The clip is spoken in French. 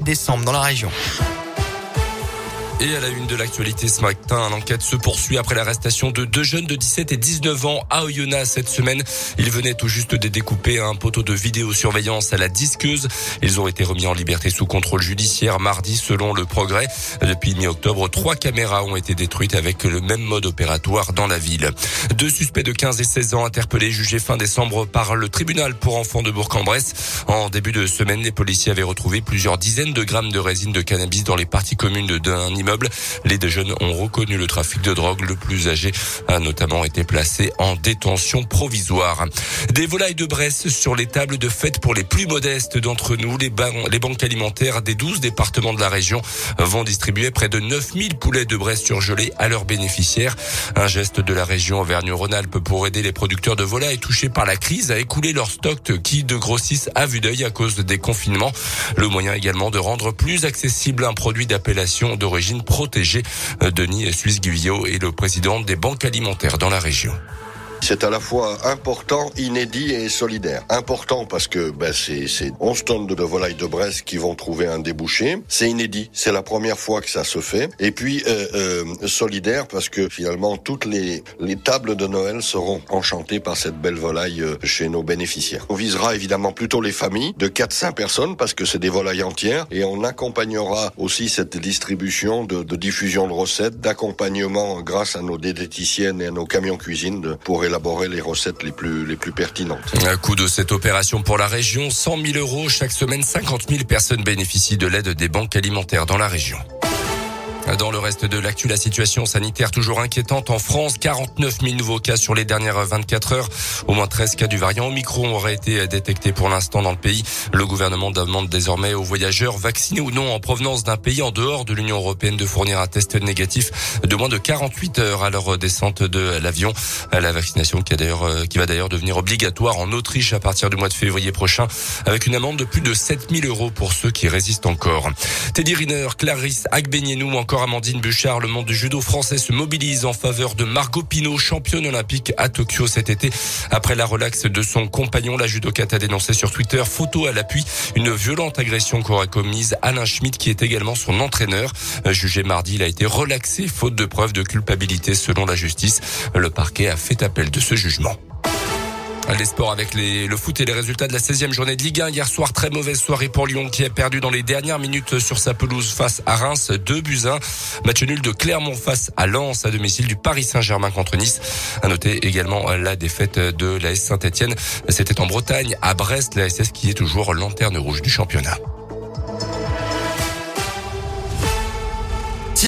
décembre dans la région. Et à la une de l'actualité ce matin, l'enquête se poursuit après l'arrestation de deux jeunes de 17 et 19 ans à Oyonnax cette semaine. Ils venaient tout juste de découper un poteau de vidéosurveillance à la disqueuse. Ils ont été remis en liberté sous contrôle judiciaire mardi selon le progrès. Depuis mi-octobre, trois caméras ont été détruites avec le même mode opératoire dans la ville. Deux suspects de 15 et 16 ans interpellés jugés fin décembre par le tribunal pour enfants de Bourg-en-Bresse. En début de semaine, les policiers avaient retrouvé plusieurs dizaines de grammes de résine de cannabis dans les parties communes d'un les deux jeunes ont reconnu le trafic de drogue. Le plus âgé a notamment été placé en détention provisoire. Des volailles de Bresse sur les tables de fête pour les plus modestes d'entre nous. Les, les banques alimentaires des 12 départements de la région vont distribuer près de 9000 poulets de Bresse surgelés à leurs bénéficiaires. Un geste de la région Auvergne-Rhône-Alpes pour aider les producteurs de volailles touchés par la crise à écouler leurs stocks qui de grossissent à vue d'œil à cause des confinements. Le moyen également de rendre plus accessible un produit d'appellation d'origine protégée. Denis Suisse-Guyot est le président des banques alimentaires dans la région. C'est à la fois important, inédit et solidaire. Important parce que ben, c'est 11 tonnes de volailles de Bresse qui vont trouver un débouché. C'est inédit, c'est la première fois que ça se fait. Et puis euh, euh, solidaire parce que finalement toutes les, les tables de Noël seront enchantées par cette belle volaille euh, chez nos bénéficiaires. On visera évidemment plutôt les familles de 4-5 personnes parce que c'est des volailles entières et on accompagnera aussi cette distribution de, de diffusion de recettes, d'accompagnement grâce à nos diététiciennes et à nos camions cuisine pour élaborer les recettes les plus pertinentes. Un coût de cette opération pour la région, 100 000 euros. Chaque semaine, 50 000 personnes bénéficient de l'aide des banques alimentaires dans la région. Dans le reste de l'actu, la situation sanitaire toujours inquiétante en France. 49 000 nouveaux cas sur les dernières 24 heures. Au moins 13 cas du variant Omicron auraient été détectés pour l'instant dans le pays. Le gouvernement demande désormais aux voyageurs vaccinés ou non en provenance d'un pays en dehors de l'Union européenne de fournir un test négatif de moins de 48 heures à leur descente de l'avion. La vaccination qui, d'ailleurs, qui va d'ailleurs devenir obligatoire en Autriche à partir du mois de février prochain avec une amende de plus de 7 000 euros pour ceux qui résistent encore. Teddy Riner, Clarisse Agbenienou encore Amandine Bouchard, le monde du judo français se mobilise en faveur de Margot Pino, championne olympique à Tokyo cet été. Après la relaxe de son compagnon, la judokate a dénoncé sur Twitter, photo à l'appui, une violente agression qu'aurait commise Alain Schmidt, qui est également son entraîneur. Jugé mardi, il a été relaxé, faute de preuves de culpabilité selon la justice. Le parquet a fait appel de ce jugement. Les sports avec le foot et les résultats de la 16e journée de Ligue 1. Hier soir, très mauvaise soirée pour Lyon qui a perdu dans les dernières minutes sur sa pelouse face à Reims. 2 buts 1. Match nul de Clermont face à Lens à domicile du Paris Saint-Germain contre Nice. À noter également la défaite de l'AS Saint-Etienne. C'était en Bretagne, à Brest, la SS qui est toujours lanterne rouge du championnat.